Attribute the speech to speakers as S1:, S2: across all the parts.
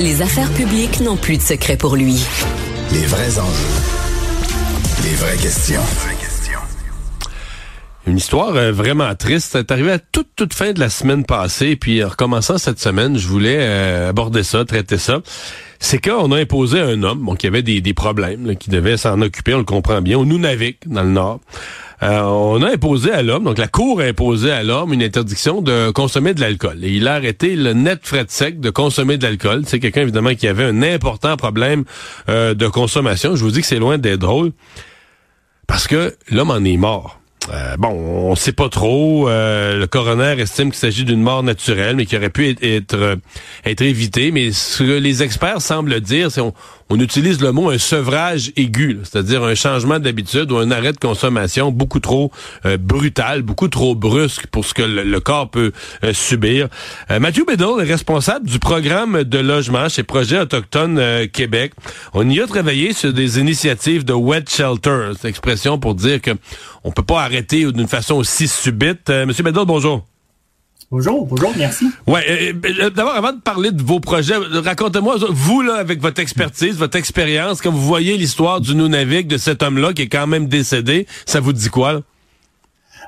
S1: Les affaires publiques n'ont plus de secret pour lui.
S2: Les vrais enjeux. Les vraies questions.
S3: Une histoire euh, vraiment triste. C'est arrivé à toute, toute fin de la semaine passée. Puis en recommençant cette semaine, je voulais euh, aborder ça, traiter ça. C'est qu'on a imposé à un homme bon, qui avait des, des problèmes, qui devait s'en occuper, on le comprend bien, au Nunavik, dans le Nord. Euh, on a imposé à l'homme, donc la Cour a imposé à l'homme une interdiction de consommer de l'alcool. Et il a arrêté le net frais de sec de consommer de l'alcool. C'est quelqu'un, évidemment, qui avait un important problème de consommation. Je vous dis que c'est loin d'être drôle. Parce que l'homme en est mort. Euh, bon, on ne sait pas trop. Euh, le coroner estime qu'il s'agit d'une mort naturelle, mais qui aurait pu être, euh, être évitée. Mais ce que les experts semblent dire, c'est on, on utilise le mot un sevrage aigu, c'est-à-dire un changement d'habitude ou un arrêt de consommation beaucoup trop euh, brutal, beaucoup trop brusque pour ce que le, corps peut euh, subir. Euh, Mathieu est responsable du programme de logement chez Projet Autochtone Québec. On y a travaillé sur des initiatives de wet shelter, expression pour dire que on peut pas arrêter d'une façon aussi subite. Monsieur Bédard, bonjour.
S4: Bonjour, bonjour, merci.
S3: Ouais, euh, euh, d'abord avant de parler de vos projets, racontez-moi vous là avec votre expertise, votre expérience, quand vous voyez l'histoire du Nunavik de cet homme-là qui est quand même décédé, ça vous dit quoi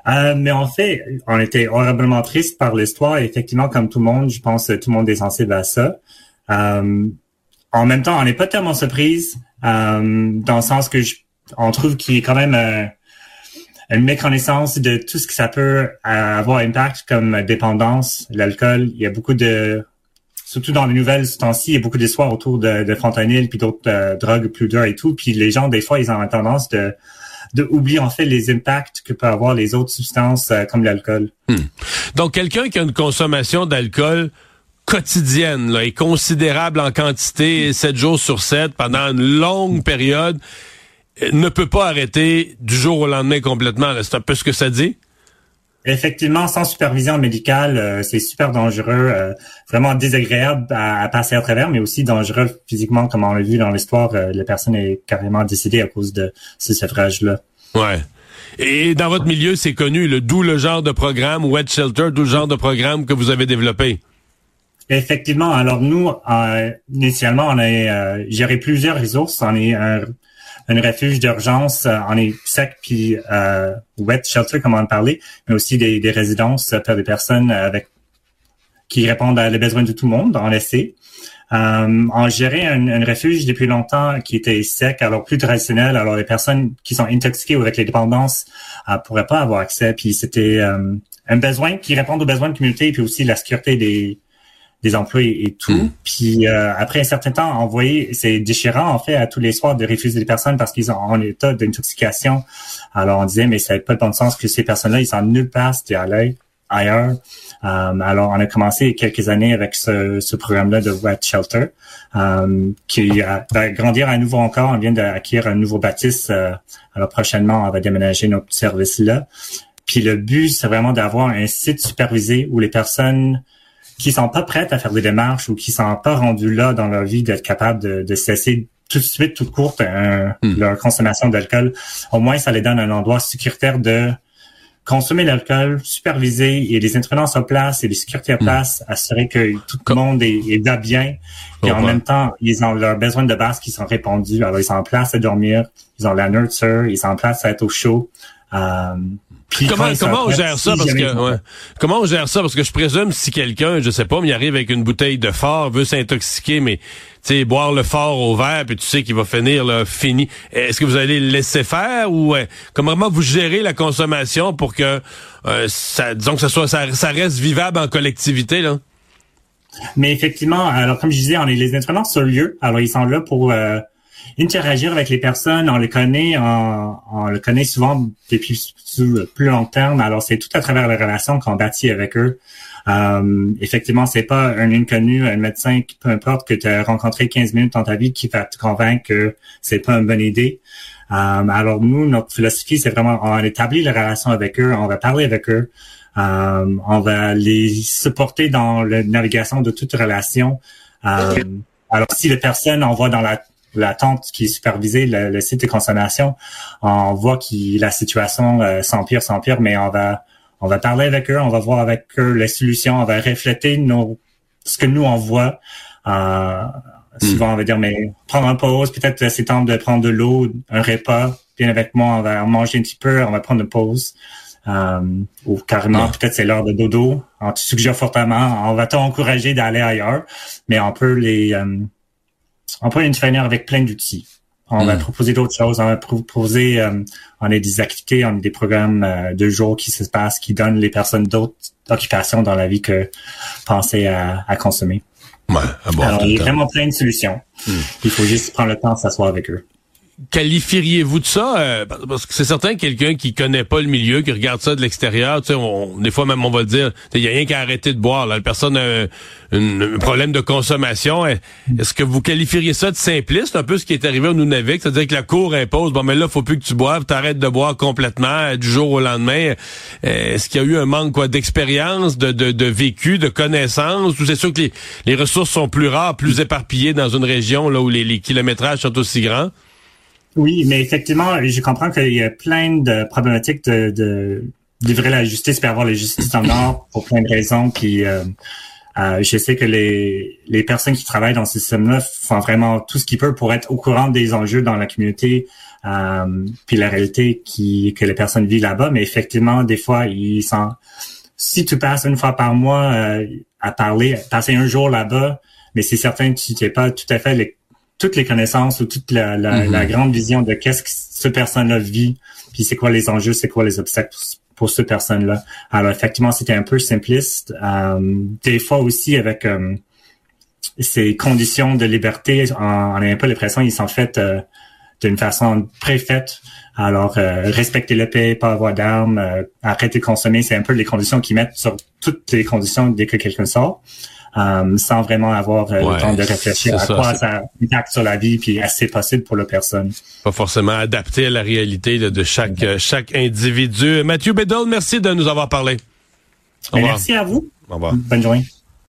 S4: Euh, mais en fait, on était horriblement triste par l'histoire. Effectivement, comme tout le monde, je pense que tout le monde est sensible à ça. Euh, en même temps, on n'est pas tellement surprise, euh, dans le sens que je, on trouve qu'il est quand même une méconnaissance de tout ce que ça peut euh, avoir impact comme dépendance, l'alcool. Il y a beaucoup de, surtout dans les nouvelles ce temps-ci, il y a beaucoup d'histoires autour de, de fentanyl puis d'autres euh, drogues plus dures et tout. Puis les gens, des fois, ils ont tendance de de en fait les impacts que peuvent avoir les autres substances euh, comme l'alcool.
S3: Hmm. Donc quelqu'un qui a une consommation d'alcool quotidienne là, est considérable en quantité 7 jours sur 7 pendant une longue période, ne peut pas arrêter du jour au lendemain complètement. C'est un peu ce que ça dit?
S4: Effectivement, sans supervision médicale, euh, c'est super dangereux, euh, vraiment désagréable à, passer à travers, mais aussi dangereux physiquement, comme on l'a vu dans l'histoire. Euh, la personne est carrément décédée à cause de ce sevrage-là.
S3: Ouais. Et dans votre milieu, c'est connu, le d'où le genre de programme Wet Shelter, d'où le genre de programme que vous avez développé.
S4: Effectivement. Alors nous, initialement, on a géré plusieurs ressources. On est un un refuge d'urgence euh, en est sec puis euh, wet shelter comme on parlait, mais aussi des, des résidences pour des personnes avec qui répondent à les besoins de tout le monde, en laisser. Euh, on gérait un, un, refuge depuis longtemps qui était sec, alors plus traditionnel. Alors les personnes qui sont intoxiquées ou avec les dépendances euh, pourraient pas avoir accès. Puis c'était euh, un besoin qui répond aux besoins de communauté, puis aussi la sécurité des, des employés et tout. Hmm. Puis euh, après un certain temps, envoyer, c'est déchirant en fait à tous les soirs de refuser des personnes parce qu'ils sont en état d'intoxication. Alors on disait mais ça n'a pas de bon sens que ces personnes-là ils sont nulle part à aller ailleurs. Euh, alors on a commencé quelques années avec ce, ce programme-là de Wet Shelter euh, qui va grandir à nouveau encore. On vient d'acquérir un nouveau bâtisse. alors prochainement on va déménager notre service là. Puis le but c'est vraiment d'avoir un site supervisé où les personnes qui sont pas prêtes à faire des démarches ou qui sont pas rendues là dans leur vie d'être capables de, de cesser tout de suite, toute courte, hmm. leur consommation d'alcool, au moins ça les donne un endroit sécuritaire de consommer l'alcool, superviser, et les intervenants sur place et les sécurités à hmm. place, assurer que tout le monde est, est bien, et en même temps, ils ont leurs besoins de base qui sont répondus. Alors, ils sont en place à dormir, ils ont la nurture, ils sont en place à être au chaud. Euh,
S3: comment, comment on gère ça? parce que comment on gère ça? Parce que je présume si quelqu'un je sais pas mais il arrive avec une bouteille de fort veut s'intoxiquer mais tu sais boire le fort au verre puis tu sais qu'il va finir là fini. Est-ce que vous allez le laisser faire ou comment vous gérez la consommation pour que euh, ça disons que ça soit ça, reste vivable en collectivité là?
S4: Mais effectivement alors comme je disais on est les intervenants sur lieu alors ils sont là pour euh, interagir avec les personnes, on les connaît, on, le connaît souvent depuis plus long terme. Alors, c'est tout à travers les relations qu'on bâtit avec eux. Euh, effectivement, c'est pas un inconnu, un médecin, peu importe, que tu as rencontré 15 minutes dans ta vie qui va te convaincre que c'est pas une bonne idée. Euh, alors, nous, notre philosophie, c'est vraiment, on établit la relation avec eux, on va parler avec eux, euh, on va les supporter dans la navigation de toute relation. Euh, alors, si les personnes, on dans la la tente qui est supervisée, le, site de consommation, on voit que la situation euh, s'empire, s'empire, mais on va on va parler avec eux, on va voir avec eux les solutions, on va refléter nos ce que nous on voit. Euh, souvent, on va dire, mais prendre un pause, peut-être c'est temps de prendre de l'eau, un repas. Bien avec moi, on va manger un petit peu, on va prendre une pause. Euh, ou carrément, peut-être c'est l'heure de dodo. On te suggère fortement, on va t'encourager d'aller ailleurs, mais on peut les, euh, on peut intervenir avec plein d'outils. On va hmm. proposer d'autres choses. On va proposer, euh, on a des activités, on a des programmes euh, de jour qui se passent, qui donnent les personnes d'autres occupations dans la vie que penser à, à consommer.
S3: Ouais,
S4: Alors, il y a vraiment plein de solutions. Hmm. Il faut juste prendre le temps de s'asseoir avec eux
S3: qualifieriez-vous de ça? Euh, parce que c'est certain quelqu'un qui connaît pas le milieu, qui regarde ça de l'extérieur, tu sais, on, des fois même on va le dire, il y a rien qu'à arrêter de boire. Là, la personne a un, problème de consommation. Est-ce que vous qualifieriez ça de simpliste, un peu ce qui est arrivé au Nunavik, c'est-à-dire que la cour impose, bon mais là faut plus que tu boives, t'arrêtes de boire complètement euh, du jour au lendemain. Euh, est-ce qu'il y a eu un manque quoi d'expérience, de, de, de, vécu, de connaissances Ou c'est sûr que les, les ressources sont plus rares, plus éparpillées dans une région là où les, les kilométrages sont aussi grands?
S4: Oui, mais effectivement, je comprends qu'il y a plein de problématiques de, de livrer la justice et avoir la justice en Nord pour plein de raisons. Puis euh, euh, je sais que les, les personnes qui travaillent dans ce système-là font vraiment tout ce qu'ils peuvent pour être au courant des enjeux dans la communauté, euh, puis la réalité qui que les personnes vivent là-bas. Mais effectivement, des fois, ils sont. Si tu passes une fois par mois euh, à parler, passer un jour là-bas, mais c'est certain que tu n'es pas tout à fait toutes les connaissances ou toute la, la, mhm. la grande vision de qu'est-ce que cette personne-là vit, puis c'est quoi les enjeux, c'est quoi les obstacles pour, cette personne-là. Alors effectivement, c'était un peu simpliste. Euh, des fois aussi avec euh, ces conditions de liberté, on, a un peu l'impression qu'ils sont faits euh, d'une façon préfaite. Alors, respecter le paix, pas avoir d'armes, arrêter de consommer, c'est un peu les conditions qu'ils mettent sur toutes les conditions dès que quelqu'un sort. Euh, sans vraiment avoir euh, le temps de réfléchir à quoi ça impacte sur la vie puis assez possible pour la personne?
S3: Pas forcément adapté à la réalité de, chaque euh, chaque individu. Mathieu Bedell, merci de nous avoir parlé.
S4: Merci à vous.
S3: Au revoir.
S4: Bonne journée.